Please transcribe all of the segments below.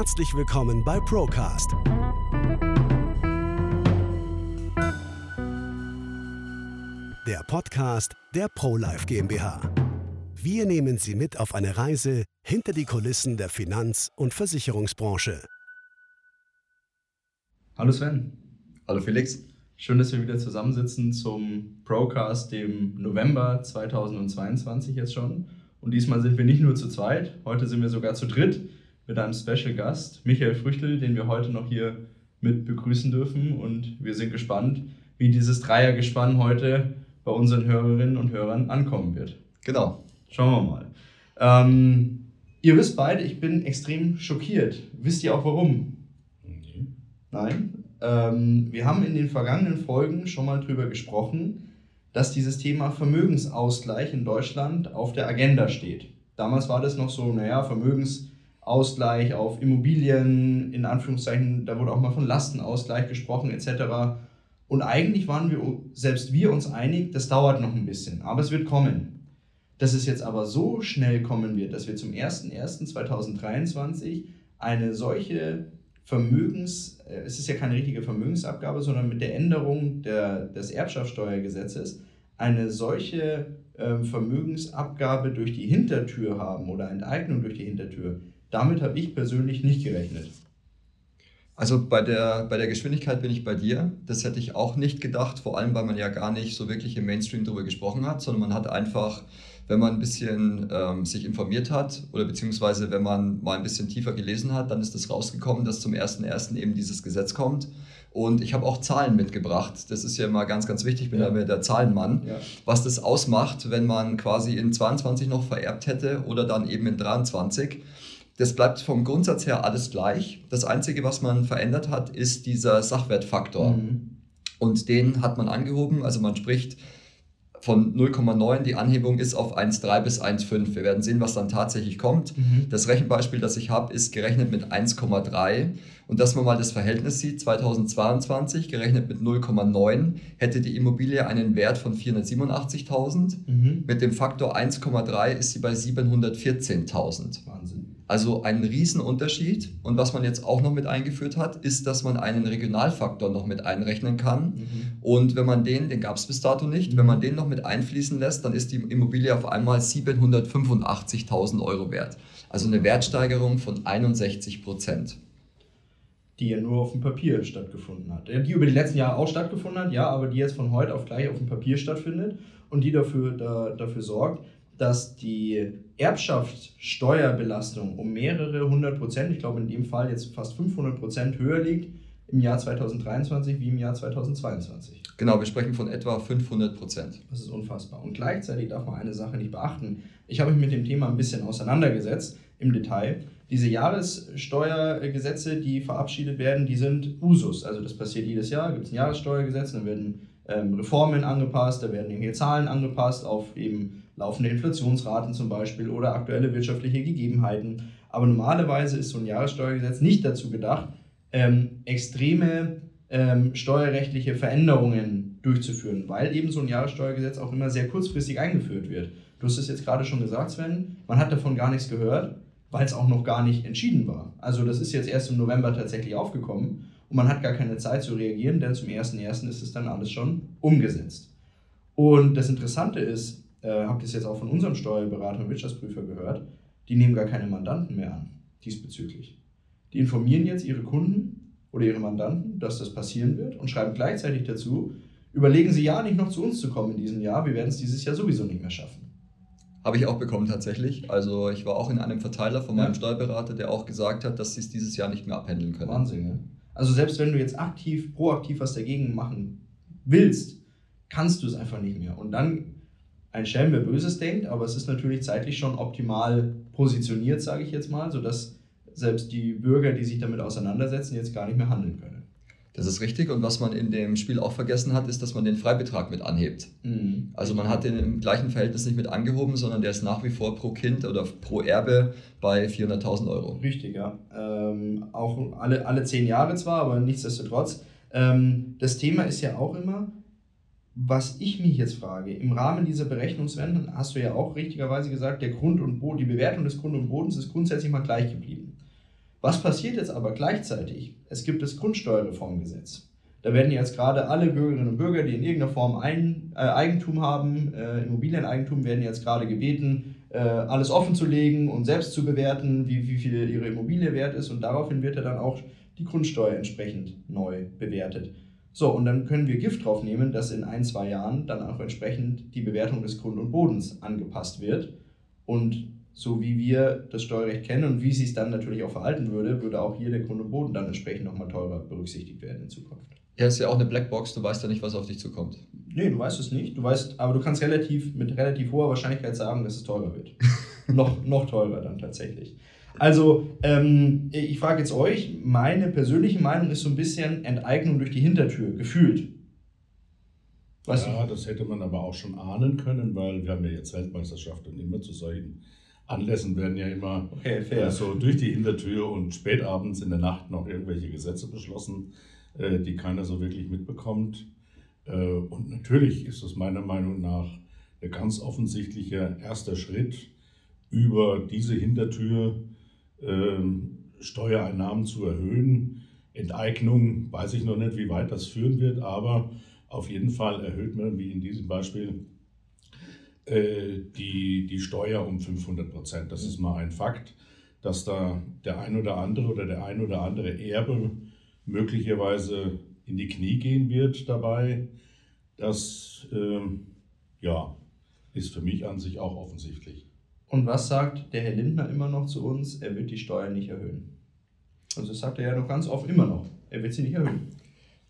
Herzlich willkommen bei Procast. Der Podcast der ProLife GmbH. Wir nehmen Sie mit auf eine Reise hinter die Kulissen der Finanz- und Versicherungsbranche. Hallo Sven. Hallo Felix. Schön, dass wir wieder zusammensitzen zum Procast, dem November 2022 jetzt schon. Und diesmal sind wir nicht nur zu zweit, heute sind wir sogar zu dritt mit einem Special Gast, Michael Früchtel, den wir heute noch hier mit begrüßen dürfen. Und wir sind gespannt, wie dieses Dreiergespann heute bei unseren Hörerinnen und Hörern ankommen wird. Genau. Schauen wir mal. Ähm, ihr wisst beide, ich bin extrem schockiert. Wisst ihr auch warum? Nee. Nein? Ähm, wir haben in den vergangenen Folgen schon mal drüber gesprochen, dass dieses Thema Vermögensausgleich in Deutschland auf der Agenda steht. Damals war das noch so, naja, Vermögensausgleich auf Immobilien, in Anführungszeichen, da wurde auch mal von Lastenausgleich gesprochen etc. Und eigentlich waren wir, selbst wir uns einig, das dauert noch ein bisschen, aber es wird kommen. Dass es jetzt aber so schnell kommen wird, dass wir zum 01.01.2023 eine solche Vermögens, äh, es ist ja keine richtige Vermögensabgabe, sondern mit der Änderung der, des Erbschaftssteuergesetzes eine solche äh, Vermögensabgabe durch die Hintertür haben oder Enteignung durch die Hintertür. Damit habe ich persönlich nicht gerechnet. Also bei der, bei der Geschwindigkeit bin ich bei dir. Das hätte ich auch nicht gedacht, vor allem weil man ja gar nicht so wirklich im Mainstream darüber gesprochen hat, sondern man hat einfach wenn man ein bisschen ähm, sich informiert hat oder beziehungsweise wenn man mal ein bisschen tiefer gelesen hat, dann ist es das rausgekommen, dass zum 1.1. eben dieses Gesetz kommt. Und ich habe auch Zahlen mitgebracht. Das ist ja immer ganz, ganz wichtig. Ich bin ja der Zahlenmann. Ja. Was das ausmacht, wenn man quasi in 22 noch vererbt hätte oder dann eben in 23. Das bleibt vom Grundsatz her alles gleich. Das Einzige, was man verändert hat, ist dieser Sachwertfaktor. Mhm. Und den hat man angehoben. Also man spricht von 0,9, die Anhebung ist auf 1,3 bis 1,5. Wir werden sehen, was dann tatsächlich kommt. Mhm. Das Rechenbeispiel, das ich habe, ist gerechnet mit 1,3. Und dass man mal das Verhältnis sieht, 2022 gerechnet mit 0,9 hätte die Immobilie einen Wert von 487.000. Mhm. Mit dem Faktor 1,3 ist sie bei 714.000. Wahnsinn. Also ein Riesenunterschied. Und was man jetzt auch noch mit eingeführt hat, ist, dass man einen Regionalfaktor noch mit einrechnen kann. Mhm. Und wenn man den, den gab es bis dato nicht, wenn man den noch mit einfließen lässt, dann ist die Immobilie auf einmal 785.000 Euro wert. Also eine Wertsteigerung von 61 Prozent. Die ja nur auf dem Papier stattgefunden hat. Die über die letzten Jahre auch stattgefunden hat, ja, aber die jetzt von heute auf gleich auf dem Papier stattfindet und die dafür, da, dafür sorgt, dass die Erbschaftssteuerbelastung um mehrere hundert Prozent, ich glaube in dem Fall jetzt fast 500 Prozent höher liegt im Jahr 2023 wie im Jahr 2022. Genau, wir sprechen von etwa 500 Prozent. Das ist unfassbar. Und gleichzeitig darf man eine Sache nicht beachten. Ich habe mich mit dem Thema ein bisschen auseinandergesetzt im Detail. Diese Jahressteuergesetze, die verabschiedet werden, die sind Usus. Also das passiert jedes Jahr, gibt es ein Jahressteuergesetz, dann werden ähm, Reformen angepasst, da werden irgendwelche Zahlen angepasst auf eben laufende Inflationsraten zum Beispiel oder aktuelle wirtschaftliche Gegebenheiten. Aber normalerweise ist so ein Jahressteuergesetz nicht dazu gedacht, ähm, extreme ähm, steuerrechtliche Veränderungen durchzuführen, weil eben so ein Jahressteuergesetz auch immer sehr kurzfristig eingeführt wird. Du hast es jetzt gerade schon gesagt, Sven, man hat davon gar nichts gehört, weil es auch noch gar nicht entschieden war. Also das ist jetzt erst im November tatsächlich aufgekommen und man hat gar keine Zeit zu reagieren, denn zum 1.1. ist es dann alles schon umgesetzt. Und das Interessante ist, äh, ihr es jetzt auch von unserem Steuerberater und Wirtschaftsprüfer gehört, die nehmen gar keine Mandanten mehr an diesbezüglich. Die informieren jetzt ihre Kunden oder ihre Mandanten, dass das passieren wird und schreiben gleichzeitig dazu, überlegen Sie ja nicht noch zu uns zu kommen in diesem Jahr, wir werden es dieses Jahr sowieso nicht mehr schaffen. Habe ich auch bekommen tatsächlich. Also ich war auch in einem Verteiler von meinem ja. Steuerberater, der auch gesagt hat, dass sie es dieses Jahr nicht mehr abhandeln können. Wahnsinn, ne? Also selbst wenn du jetzt aktiv, proaktiv was dagegen machen willst, kannst du es einfach nicht mehr. Und dann ein Schelm, wer Böses denkt, aber es ist natürlich zeitlich schon optimal positioniert, sage ich jetzt mal, sodass selbst die Bürger, die sich damit auseinandersetzen, jetzt gar nicht mehr handeln können. Das ist richtig. Und was man in dem Spiel auch vergessen hat, ist, dass man den Freibetrag mit anhebt. Mhm. Also man hat den im gleichen Verhältnis nicht mit angehoben, sondern der ist nach wie vor pro Kind oder pro Erbe bei 400.000 Euro. Richtig, ja. Ähm, auch alle, alle zehn Jahre zwar, aber nichtsdestotrotz. Ähm, das Thema ist ja auch immer, was ich mich jetzt frage, im Rahmen dieser Berechnungswende hast du ja auch richtigerweise gesagt, der Grund und Boden, die Bewertung des Grund und Bodens ist grundsätzlich mal gleich geblieben. Was passiert jetzt aber gleichzeitig? Es gibt das Grundsteuerreformgesetz. Da werden jetzt gerade alle Bürgerinnen und Bürger, die in irgendeiner Form ein, äh, Eigentum haben, äh, Immobilieneigentum, werden jetzt gerade gebeten, äh, alles legen und selbst zu bewerten, wie, wie viel ihre Immobilie wert ist. Und daraufhin wird ja dann auch die Grundsteuer entsprechend neu bewertet. So, und dann können wir Gift drauf nehmen, dass in ein, zwei Jahren dann auch entsprechend die Bewertung des Grund und Bodens angepasst wird. Und so wie wir das Steuerrecht kennen und wie es sich dann natürlich auch verhalten würde, würde auch hier der Grund und Boden dann entsprechend nochmal teurer berücksichtigt werden in Zukunft. Ja, ist ja auch eine Blackbox, du weißt ja nicht, was auf dich zukommt. Nee, du weißt es nicht. Du weißt, aber du kannst relativ mit relativ hoher Wahrscheinlichkeit sagen, dass es teurer wird. noch, noch teurer dann tatsächlich. Also, ähm, ich frage jetzt euch, meine persönliche Meinung ist so ein bisschen Enteignung durch die Hintertür, gefühlt. Weißt ja, du? das hätte man aber auch schon ahnen können, weil wir haben ja jetzt Weltmeisterschaft und immer zu solchen Anlässen werden ja immer okay, äh, so durch die Hintertür und spätabends in der Nacht noch irgendwelche Gesetze beschlossen, äh, die keiner so wirklich mitbekommt. Äh, und natürlich ist es meiner Meinung nach ein ganz offensichtlicher erster Schritt über diese Hintertür Steuereinnahmen zu erhöhen. Enteignung, weiß ich noch nicht, wie weit das führen wird, aber auf jeden Fall erhöht man, wie in diesem Beispiel, äh, die, die Steuer um 500 Prozent. Das ist mal ein Fakt, dass da der ein oder andere oder der ein oder andere Erbe möglicherweise in die Knie gehen wird dabei. Das ähm, ja, ist für mich an sich auch offensichtlich. Und was sagt der Herr Lindner immer noch zu uns? Er wird die Steuern nicht erhöhen. Also das sagt er ja noch ganz oft immer noch. Er wird sie nicht erhöhen.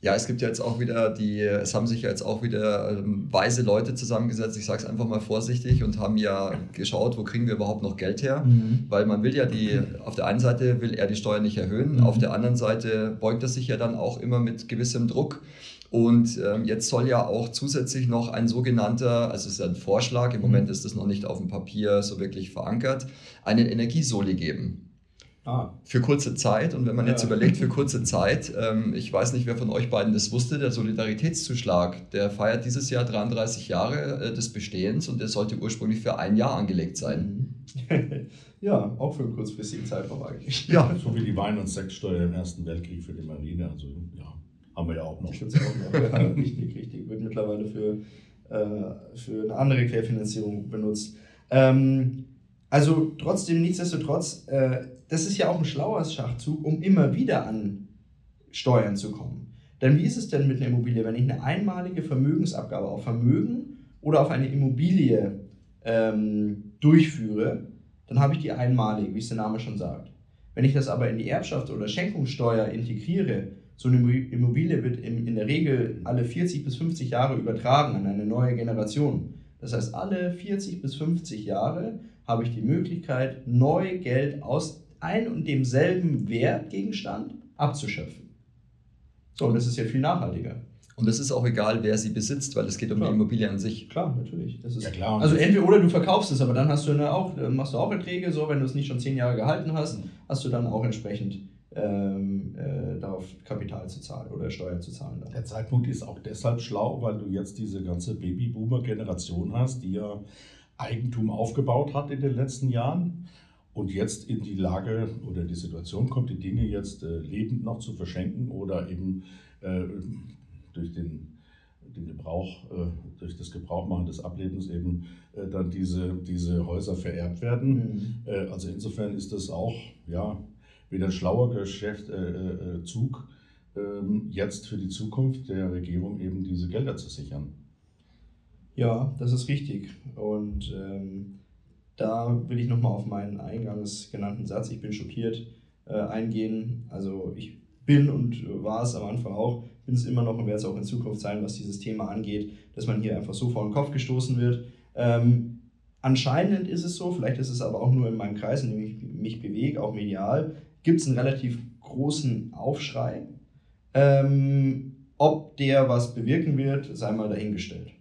Ja, es gibt ja jetzt auch wieder die, es haben sich ja jetzt auch wieder ähm, weise Leute zusammengesetzt, ich sage es einfach mal vorsichtig, und haben ja geschaut, wo kriegen wir überhaupt noch Geld her. Mhm. Weil man will ja die, auf der einen Seite will er die Steuern nicht erhöhen, mhm. auf der anderen Seite beugt er sich ja dann auch immer mit gewissem Druck. Und ähm, jetzt soll ja auch zusätzlich noch ein sogenannter, also es ist ein Vorschlag, im Moment mhm. ist das noch nicht auf dem Papier so wirklich verankert, einen Energiesoli geben. Ah. Für kurze Zeit. Und wenn man jetzt überlegt, für kurze Zeit, ähm, ich weiß nicht, wer von euch beiden das wusste, der Solidaritätszuschlag, der feiert dieses Jahr 33 Jahre äh, des Bestehens und der sollte ursprünglich für ein Jahr angelegt sein. ja, auch für einen kurzfristigen Zeitraum eigentlich. Ja. So wie die Wein- und Sexsteuer im Ersten Weltkrieg für die Marine. Also ja, haben wir ja auch noch. Auch noch. Ja, richtig, richtig. Wird mittlerweile für, äh, für eine andere Querfinanzierung benutzt. Ähm, also trotzdem, nichtsdestotrotz, äh, das ist ja auch ein schlauer Schachzug, um immer wieder an Steuern zu kommen. Denn wie ist es denn mit einer Immobilie, wenn ich eine einmalige Vermögensabgabe auf Vermögen oder auf eine Immobilie ähm, durchführe, dann habe ich die einmalig, wie es der Name schon sagt. Wenn ich das aber in die Erbschafts- oder Schenkungssteuer integriere, so eine Immobilie wird in, der Regel alle 40 bis 50 Jahre übertragen an eine neue Generation. Das heißt, alle 40 bis 50 Jahre habe ich die Möglichkeit, neu Geld aus ein und demselben Wertgegenstand abzuschöpfen. So, und das ist ja viel nachhaltiger. Und es ist auch egal, wer sie besitzt, weil es geht um klar. die Immobilie an sich. Klar, natürlich. Das ist ja, klar. Also entweder oder du verkaufst es, aber dann hast du eine auch, machst du auch Erträge, so wenn du es nicht schon zehn Jahre gehalten hast, mhm. hast du dann auch entsprechend ähm, äh, darauf Kapital zu zahlen oder Steuer zu zahlen. Dann. Der Zeitpunkt ist auch deshalb schlau, weil du jetzt diese ganze Babyboomer-Generation hast, die ja Eigentum aufgebaut hat in den letzten Jahren und jetzt in die Lage oder die Situation kommt, die Dinge jetzt äh, lebend noch zu verschenken oder eben äh, durch den, den Gebrauch, äh, durch das Gebrauchmachen des Ablebens eben äh, dann diese, diese Häuser vererbt werden. Mhm. Äh, also insofern ist das auch ja, wieder ein schlauer Geschäftszug, äh, ähm, jetzt für die Zukunft der Regierung eben diese Gelder zu sichern. Ja, das ist richtig. Und ähm, da will ich nochmal auf meinen eingangs genannten Satz, ich bin schockiert, äh, eingehen. Also ich bin und war es am Anfang auch, bin es immer noch und werde es auch in Zukunft sein, was dieses Thema angeht, dass man hier einfach so vor den Kopf gestoßen wird. Ähm, anscheinend ist es so, vielleicht ist es aber auch nur in meinem Kreis, in dem ich mich bewege, auch medial, gibt es einen relativ großen Aufschrei. Ähm, ob der was bewirken wird, sei mal dahingestellt.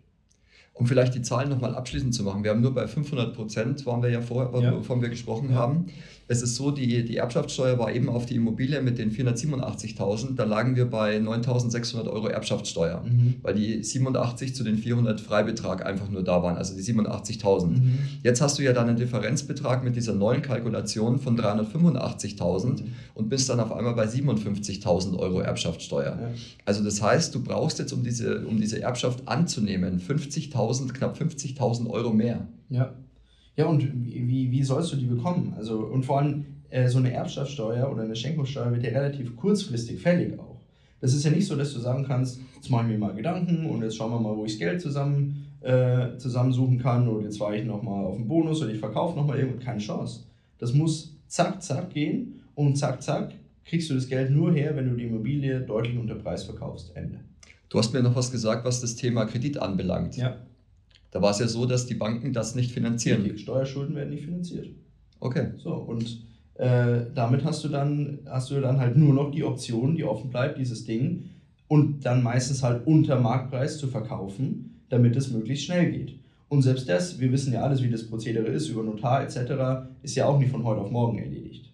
Um vielleicht die Zahlen nochmal abschließend zu machen, wir haben nur bei 500 Prozent, waren wir ja vor, ja. wovon wir gesprochen ja. haben. es ist so, die, die Erbschaftssteuer war eben auf die Immobilie mit den 487.000, da lagen wir bei 9.600 Euro Erbschaftssteuer, mhm. weil die 87 zu den 400 Freibetrag einfach nur da waren, also die 87.000. Mhm. Jetzt hast du ja dann einen Differenzbetrag mit dieser neuen Kalkulation von 385.000 mhm. und bist dann auf einmal bei 57.000 Euro Erbschaftssteuer. Ja. Also das heißt, du brauchst jetzt, um diese, um diese Erbschaft anzunehmen, 50.000, knapp 50.000 Euro mehr. Ja. Ja, und wie, wie sollst du die bekommen? Also, und vor allem äh, so eine Erbschaftssteuer oder eine Schenkungssteuer wird ja relativ kurzfristig fällig auch. Das ist ja nicht so, dass du sagen kannst, jetzt mache ich mir mal Gedanken und jetzt schauen wir mal, wo ich das Geld zusammen, äh, zusammensuchen kann oder jetzt war ich nochmal auf den Bonus oder ich verkaufe nochmal irgendwo. Keine Chance. Das muss zack, zack gehen und zack, zack kriegst du das Geld nur her, wenn du die Immobilie deutlich unter Preis verkaufst. Ende. Du hast mir noch was gesagt, was das Thema Kredit anbelangt. Ja. Da war es ja so, dass die Banken das nicht finanzieren. Die Steuerschulden werden nicht finanziert. Okay. So, und äh, damit hast du, dann, hast du dann halt nur noch die Option, die offen bleibt, dieses Ding und dann meistens halt unter Marktpreis zu verkaufen, damit es möglichst schnell geht. Und selbst das, wir wissen ja alles, wie das Prozedere ist, über Notar etc., ist ja auch nicht von heute auf morgen erledigt.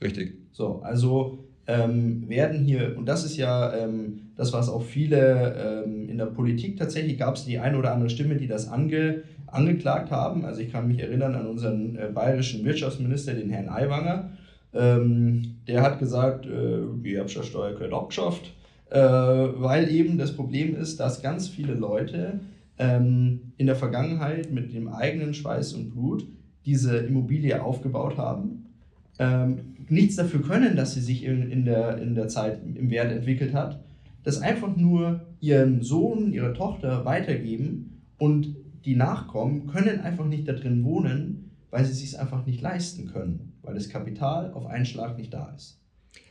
Richtig. So, also ähm, werden hier, und das ist ja ähm, das, was auch viele ähm, in der Politik tatsächlich gab es die eine oder andere Stimme, die das ange, angeklagt haben. Also ich kann mich erinnern an unseren äh, bayerischen Wirtschaftsminister, den Herrn Aiwanger. Ähm, der hat gesagt, äh, die Erbschaftssteuer gehört abgeschafft, äh, weil eben das Problem ist, dass ganz viele Leute ähm, in der Vergangenheit mit dem eigenen Schweiß und Blut diese Immobilie aufgebaut haben ähm, nichts dafür können, dass sie sich in, in, der, in der Zeit im Wert entwickelt hat, das einfach nur ihren Sohn, ihre Tochter weitergeben und die Nachkommen können einfach nicht da drin wohnen, weil sie es sich einfach nicht leisten können, weil das Kapital auf einen Schlag nicht da ist.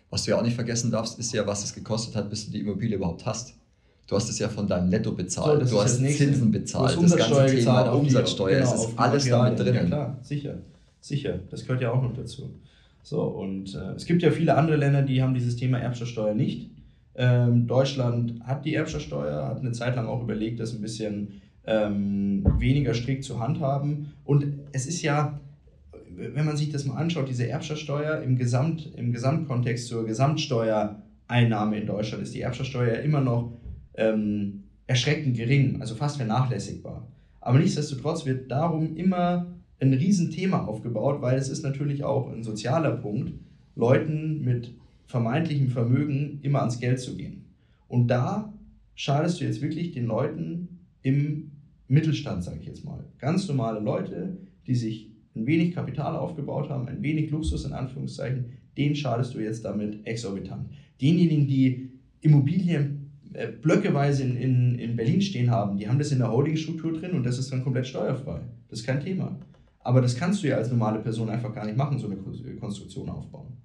Was du ja auch nicht vergessen darfst, ist ja, was es gekostet hat, bis du die Immobilie überhaupt hast. Du hast es ja von deinem Netto bezahlt, so, du hast Zinsen bezahlt, das ganze Thema Umsatzsteuer, genau, es ist alles damit drin. Ja klar, sicher, sicher, das gehört ja auch noch dazu. So, und äh, es gibt ja viele andere Länder, die haben dieses Thema Erbschaftssteuer nicht. Ähm, Deutschland hat die Erbschaftssteuer, hat eine Zeit lang auch überlegt, das ein bisschen ähm, weniger strikt zu handhaben. Und es ist ja, wenn man sich das mal anschaut, diese Erbschaftssteuer im, Gesamt, im Gesamtkontext zur Gesamtsteuereinnahme in Deutschland ist die Erbschaftssteuer immer noch ähm, erschreckend gering, also fast vernachlässigbar. Aber nichtsdestotrotz wird darum immer ein Riesenthema aufgebaut, weil es ist natürlich auch ein sozialer Punkt, Leuten mit vermeintlichem Vermögen immer ans Geld zu gehen. Und da schadest du jetzt wirklich den Leuten im Mittelstand, sage ich jetzt mal. Ganz normale Leute, die sich ein wenig Kapital aufgebaut haben, ein wenig Luxus in Anführungszeichen, denen schadest du jetzt damit exorbitant. Denjenigen, die Immobilien äh, blöckeweise in, in, in Berlin stehen haben, die haben das in der Holdingstruktur drin und das ist dann komplett steuerfrei. Das ist kein Thema. Aber das kannst du ja als normale Person einfach gar nicht machen, so eine Konstruktion aufbauen.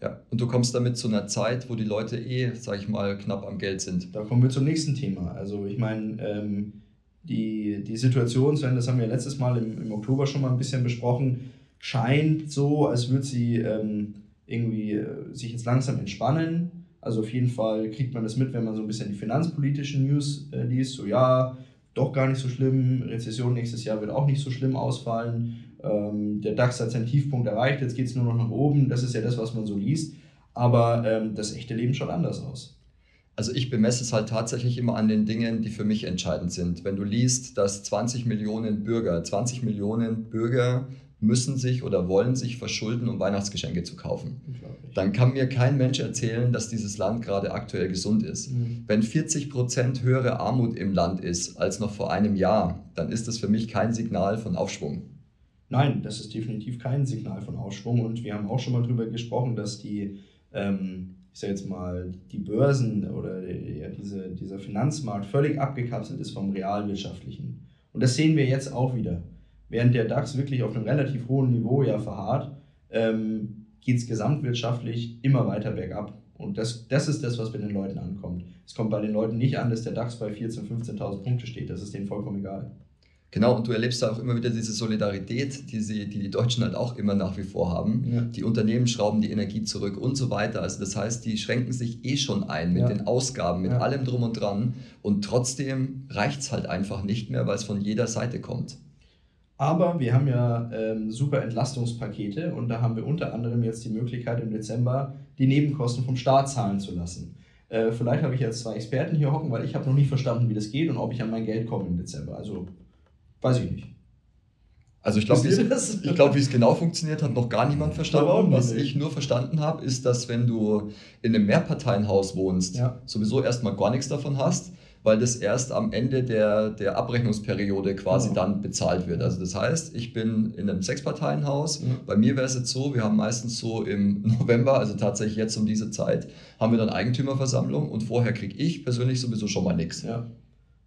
Ja, und du kommst damit zu einer Zeit, wo die Leute eh, sag ich mal, knapp am Geld sind. Da kommen wir zum nächsten Thema. Also ich meine, ähm, die, die Situation, Sven, das haben wir letztes Mal im, im Oktober schon mal ein bisschen besprochen, scheint so, als würde sie ähm, irgendwie äh, sich jetzt langsam entspannen. Also auf jeden Fall kriegt man das mit, wenn man so ein bisschen die finanzpolitischen News äh, liest. So ja, doch gar nicht so schlimm. Rezession nächstes Jahr wird auch nicht so schlimm ausfallen. Ähm, der DAX hat seinen Tiefpunkt erreicht, jetzt geht es nur noch nach oben. Das ist ja das, was man so liest. Aber ähm, das echte Leben schaut anders aus. Also ich bemesse es halt tatsächlich immer an den Dingen, die für mich entscheidend sind. Wenn du liest, dass 20 Millionen Bürger, 20 Millionen Bürger müssen sich oder wollen sich verschulden, um Weihnachtsgeschenke zu kaufen. Dann kann mir kein Mensch erzählen, dass dieses Land gerade aktuell gesund ist. Mhm. Wenn 40 Prozent höhere Armut im Land ist als noch vor einem Jahr, dann ist das für mich kein Signal von Aufschwung. Nein, das ist definitiv kein Signal von Aufschwung. Und wir haben auch schon mal darüber gesprochen, dass die, ähm, ich sage jetzt mal, die Börsen oder ja, diese, dieser Finanzmarkt völlig abgekapselt ist vom realwirtschaftlichen. Und das sehen wir jetzt auch wieder während der DAX wirklich auf einem relativ hohen Niveau ja verharrt, ähm, geht es gesamtwirtschaftlich immer weiter bergab. Und das, das ist das, was bei den Leuten ankommt. Es kommt bei den Leuten nicht an, dass der DAX bei 14.000, 15.000 Punkte steht. Das ist denen vollkommen egal. Genau, und du erlebst da auch immer wieder diese Solidarität, die, sie, die die Deutschen halt auch immer nach wie vor haben. Ja. Die Unternehmen schrauben die Energie zurück und so weiter. Also das heißt, die schränken sich eh schon ein mit ja. den Ausgaben, mit ja. allem drum und dran. Und trotzdem reicht es halt einfach nicht mehr, weil es von jeder Seite kommt. Aber wir haben ja ähm, super Entlastungspakete und da haben wir unter anderem jetzt die Möglichkeit im Dezember die Nebenkosten vom Staat zahlen zu lassen. Äh, vielleicht habe ich jetzt zwei Experten hier hocken, weil ich habe noch nicht verstanden, wie das geht und ob ich an mein Geld komme im Dezember. Also weiß ich nicht. Also ich glaube, ich glaube, wie es genau funktioniert, hat noch gar niemand verstanden. Was ich nur verstanden habe, ist, dass wenn du in einem Mehrparteienhaus wohnst, ja. sowieso erstmal gar nichts davon hast weil das erst am Ende der, der Abrechnungsperiode quasi ja. dann bezahlt wird. Also das heißt, ich bin in einem Sechsparteienhaus. Ja. Bei mir wäre es jetzt so, wir haben meistens so im November, also tatsächlich jetzt um diese Zeit, haben wir dann Eigentümerversammlung und vorher kriege ich persönlich sowieso schon mal nichts. Ja.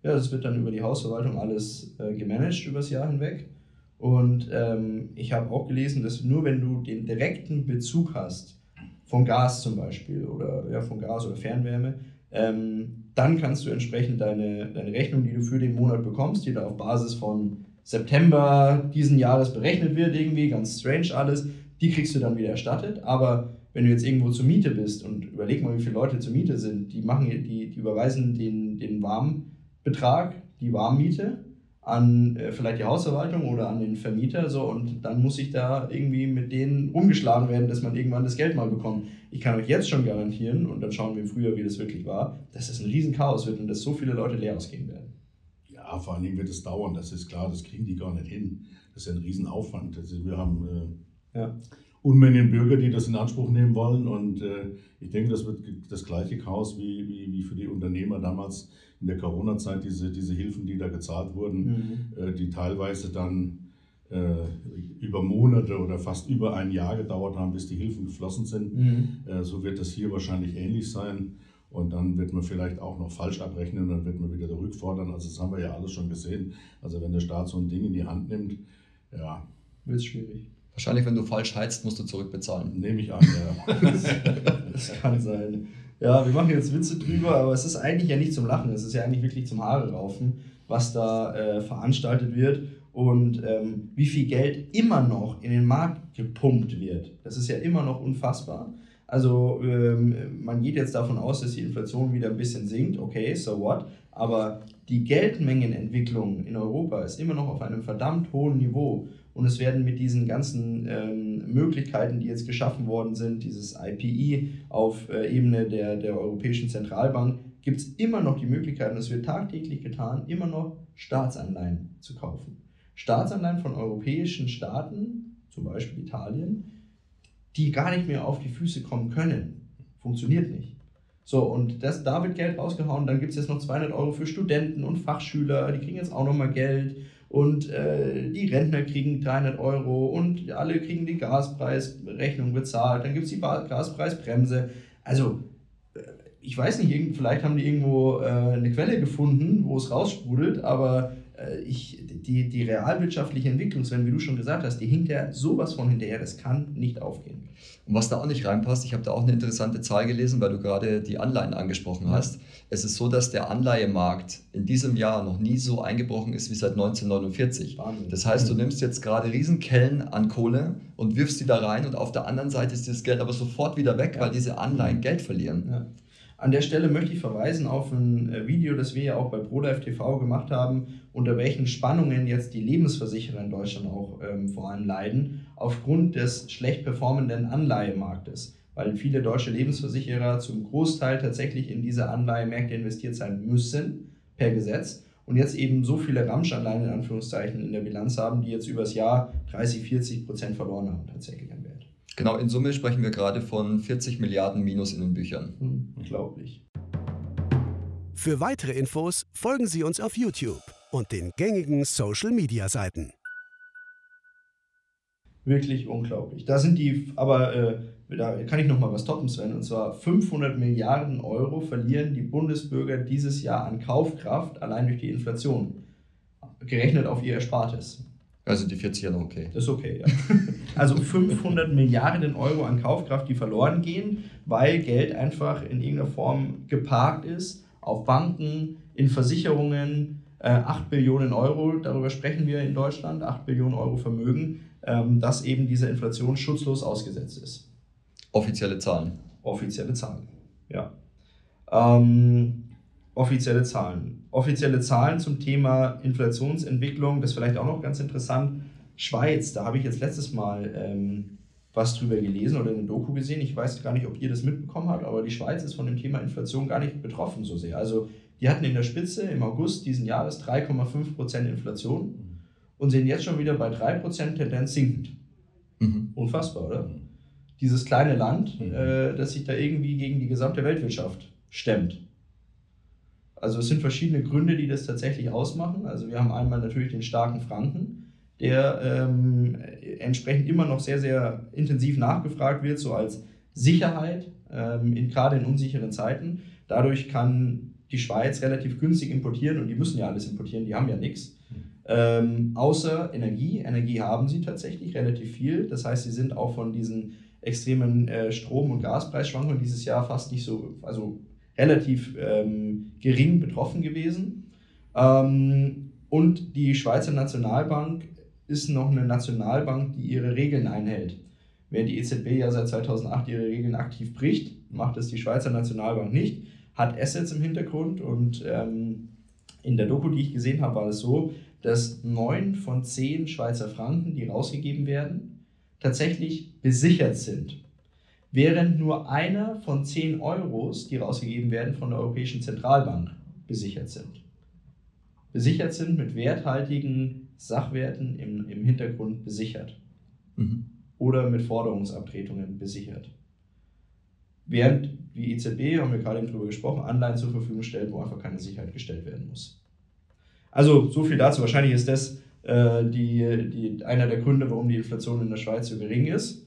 ja, das wird dann über die Hausverwaltung alles äh, gemanagt übers Jahr hinweg. Und ähm, ich habe auch gelesen, dass nur wenn du den direkten Bezug hast, von Gas zum Beispiel oder ja, von Gas oder Fernwärme, ähm, dann kannst du entsprechend deine, deine Rechnung, die du für den Monat bekommst, die da auf Basis von September diesen Jahres berechnet wird, irgendwie, ganz strange alles, die kriegst du dann wieder erstattet. Aber wenn du jetzt irgendwo zur Miete bist und überleg mal, wie viele Leute zur Miete sind, die machen die, die überweisen den, den Warmbetrag, die Warmmiete an äh, vielleicht die Hausverwaltung oder an den Vermieter so und dann muss ich da irgendwie mit denen umgeschlagen werden, dass man irgendwann das Geld mal bekommt. Ich kann euch jetzt schon garantieren und dann schauen wir im Frühjahr, wie das wirklich war, dass das ein Riesenchaos wird und dass so viele Leute leer ausgehen werden. Ja, vor allen Dingen wird es dauern, das ist klar, das kriegen die gar nicht hin. Das ist ein Riesenaufwand. Also wir haben äh, ja. Unmengen Bürger, die das in Anspruch nehmen wollen und äh, ich denke, das wird das gleiche Chaos wie, wie, wie für die Unternehmer damals in der Corona-Zeit diese, diese Hilfen, die da gezahlt wurden, mhm. äh, die teilweise dann äh, über Monate oder fast über ein Jahr gedauert haben, bis die Hilfen geflossen sind. Mhm. Äh, so wird das hier wahrscheinlich ähnlich sein. Und dann wird man vielleicht auch noch falsch abrechnen und dann wird man wieder zurückfordern. Also das haben wir ja alles schon gesehen. Also wenn der Staat so ein Ding in die Hand nimmt, ja. Wird es schwierig. Wahrscheinlich, wenn du falsch heizt, musst du zurückbezahlen. Nehme ich an, ja. das kann sein. Ja, wir machen jetzt Witze drüber, aber es ist eigentlich ja nicht zum Lachen, es ist ja eigentlich wirklich zum Haare raufen, was da äh, veranstaltet wird und ähm, wie viel Geld immer noch in den Markt gepumpt wird. Das ist ja immer noch unfassbar. Also ähm, man geht jetzt davon aus, dass die Inflation wieder ein bisschen sinkt, okay, so what, aber die Geldmengenentwicklung in Europa ist immer noch auf einem verdammt hohen Niveau. Und es werden mit diesen ganzen ähm, Möglichkeiten, die jetzt geschaffen worden sind, dieses IPI auf äh, Ebene der, der Europäischen Zentralbank, gibt es immer noch die Möglichkeit, und es wird tagtäglich getan, immer noch Staatsanleihen zu kaufen. Staatsanleihen von europäischen Staaten, zum Beispiel Italien, die gar nicht mehr auf die Füße kommen können. Funktioniert nicht. So, und das, da wird Geld rausgehauen. Dann gibt es jetzt noch 200 Euro für Studenten und Fachschüler, die kriegen jetzt auch nochmal Geld und äh, die Rentner kriegen 300 Euro und alle kriegen die Gaspreisrechnung bezahlt. Dann gibt es die Gaspreisbremse. Also, äh, ich weiß nicht, vielleicht haben die irgendwo äh, eine Quelle gefunden, wo es raussprudelt, aber ich, die, die realwirtschaftliche Entwicklung, Sven, wie du schon gesagt hast, die hinkt ja sowas von hinterher, das kann nicht aufgehen. Und was da auch nicht reinpasst, ich habe da auch eine interessante Zahl gelesen, weil du gerade die Anleihen angesprochen ja. hast. Es ist so, dass der Anleihemarkt in diesem Jahr noch nie so eingebrochen ist wie seit 1949. Wahnsinn. Das heißt, du nimmst jetzt gerade Riesenkellen an Kohle und wirfst die da rein und auf der anderen Seite ist das Geld aber sofort wieder weg, ja. weil diese Anleihen Geld verlieren. Ja. An der Stelle möchte ich verweisen auf ein äh, Video, das wir ja auch bei ProLife TV gemacht haben, unter welchen Spannungen jetzt die Lebensversicherer in Deutschland auch ähm, vor allem leiden, aufgrund des schlecht performenden Anleihemarktes. Weil viele deutsche Lebensversicherer zum Großteil tatsächlich in diese Anleihemärkte investiert sein müssen, per Gesetz, und jetzt eben so viele Ramschanleihen in Anführungszeichen in der Bilanz haben, die jetzt übers Jahr 30, 40 Prozent verloren haben tatsächlich. Genau, in Summe sprechen wir gerade von 40 Milliarden Minus in den Büchern. Hm, unglaublich. Für weitere Infos folgen Sie uns auf YouTube und den gängigen Social-Media-Seiten. Wirklich unglaublich. Da sind die, aber äh, da kann ich noch mal was toppen, Sven, und zwar 500 Milliarden Euro verlieren die Bundesbürger dieses Jahr an Kaufkraft allein durch die Inflation, gerechnet auf ihr Erspartes. Also die 40 ja noch okay. Das ist okay, ja. Also 500 Milliarden Euro an Kaufkraft, die verloren gehen, weil Geld einfach in irgendeiner Form geparkt ist, auf Banken, in Versicherungen, äh, 8 Billionen Euro, darüber sprechen wir in Deutschland, 8 Billionen Euro Vermögen, ähm, dass eben diese Inflation schutzlos ausgesetzt ist. Offizielle Zahlen. Offizielle Zahlen, ja. Ähm, offizielle Zahlen. Offizielle Zahlen zum Thema Inflationsentwicklung, das ist vielleicht auch noch ganz interessant. Schweiz, da habe ich jetzt letztes Mal ähm, was drüber gelesen oder eine Doku gesehen. Ich weiß gar nicht, ob ihr das mitbekommen habt, aber die Schweiz ist von dem Thema Inflation gar nicht betroffen so sehr. Also die hatten in der Spitze im August diesen Jahres 3,5% Inflation und sind jetzt schon wieder bei 3% Tendenz sinkend. Mhm. Unfassbar, oder? Dieses kleine Land, mhm. äh, das sich da irgendwie gegen die gesamte Weltwirtschaft stemmt. Also es sind verschiedene Gründe, die das tatsächlich ausmachen. Also wir haben einmal natürlich den starken Franken, der ähm, entsprechend immer noch sehr, sehr intensiv nachgefragt wird, so als Sicherheit, ähm, in, gerade in unsicheren Zeiten. Dadurch kann die Schweiz relativ günstig importieren und die müssen ja alles importieren, die haben ja nichts. Ähm, außer Energie. Energie haben sie tatsächlich relativ viel. Das heißt, sie sind auch von diesen extremen äh, Strom- und Gaspreisschwankungen dieses Jahr fast nicht so, also relativ ähm, gering betroffen gewesen. Ähm, und die Schweizer Nationalbank ist noch eine Nationalbank, die ihre Regeln einhält. Während die EZB ja seit 2008 ihre Regeln aktiv bricht, macht es die Schweizer Nationalbank nicht, hat Assets im Hintergrund und ähm, in der Doku, die ich gesehen habe, war es so, dass neun von zehn Schweizer Franken, die rausgegeben werden, tatsächlich besichert sind. Während nur einer von zehn Euros, die rausgegeben werden von der Europäischen Zentralbank, besichert sind. Besichert sind mit werthaltigen Sachwerten im, im Hintergrund besichert. Mhm. Oder mit Forderungsabtretungen besichert. Während die EZB, haben wir gerade eben drüber gesprochen, Anleihen zur Verfügung stellt, wo einfach keine Sicherheit gestellt werden muss. Also so viel dazu. Wahrscheinlich ist das äh, die, die, einer der Gründe, warum die Inflation in der Schweiz so gering ist.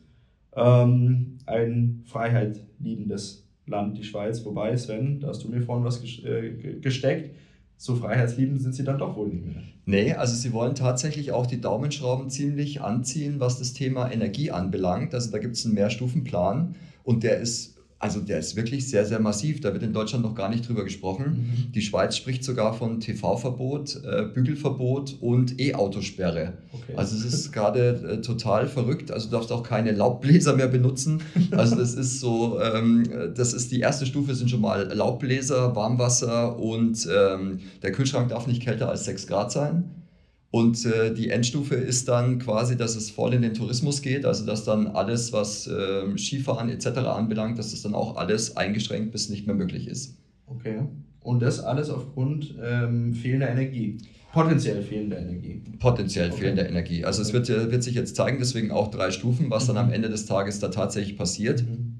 Ähm, ein freiheitsliebendes Land, die Schweiz. Wobei, Sven, da hast du mir vorhin was äh, gesteckt. So freiheitsliebend sind sie dann doch wohl nicht mehr. Nee, also sie wollen tatsächlich auch die Daumenschrauben ziemlich anziehen, was das Thema Energie anbelangt. Also da gibt es einen Mehrstufenplan und der ist also der ist wirklich sehr, sehr massiv. Da wird in Deutschland noch gar nicht drüber gesprochen. Mhm. Die Schweiz spricht sogar von TV-Verbot, äh, Bügelverbot und E-Autosperre. Okay. Also es ist gerade äh, total verrückt. Also du darfst auch keine Laubbläser mehr benutzen. Also das ist so, ähm, das ist die erste Stufe sind schon mal Laubbläser, Warmwasser und ähm, der Kühlschrank darf nicht kälter als 6 Grad sein. Und äh, die Endstufe ist dann quasi, dass es voll in den Tourismus geht, also dass dann alles, was äh, Skifahren etc. anbelangt, dass das dann auch alles eingeschränkt bis nicht mehr möglich ist. Okay. Und das alles aufgrund ähm, fehlender Energie. Potenziell fehlender Energie. Potenziell okay. fehlender Energie. Also okay. es wird, wird sich jetzt zeigen, deswegen auch drei Stufen, was mhm. dann am Ende des Tages da tatsächlich passiert. Mhm.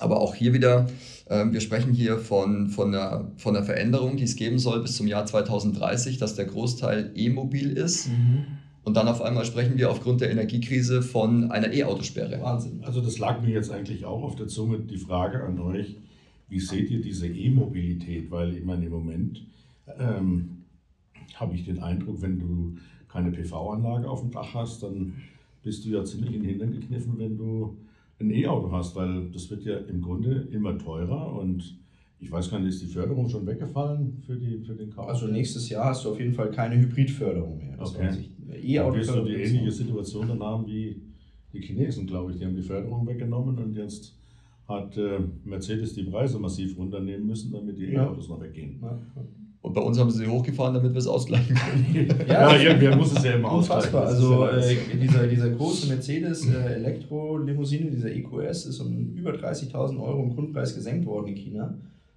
Aber auch hier wieder wir sprechen hier von, von, einer, von einer Veränderung, die es geben soll bis zum Jahr 2030, dass der Großteil E-mobil ist. Mhm. Und dann auf einmal sprechen wir aufgrund der Energiekrise von einer E-Autosperre. Wahnsinn. Also das lag mir jetzt eigentlich auch auf der Zunge, die Frage an euch, wie seht ihr diese E-Mobilität? Weil ich meine, im Moment ähm, habe ich den Eindruck, wenn du keine PV-Anlage auf dem Dach hast, dann bist du ja ziemlich in den Hintern gekniffen, wenn du ein E-Auto hast, weil das wird ja im Grunde immer teurer und ich weiß gar nicht, ist die Förderung schon weggefallen für, die, für den Kauf? Also nächstes Jahr hast du auf jeden Fall keine Hybridförderung mehr. Das okay. E-Auto wirst du die ähnliche Situation dann haben wie die Chinesen, glaube ich. Die haben die Förderung weggenommen und jetzt hat äh, Mercedes die Preise massiv runternehmen müssen, damit die E-Autos ja. noch weggehen. Ja. Und bei uns haben sie hochgefahren, damit wir es ausgleichen können. ja, ja irgendwie muss es ja immer Unfassbar. Also äh, dieser, dieser große Mercedes äh, Elektrolimousine, dieser EQS, ist um über 30.000 Euro im Grundpreis gesenkt worden in China,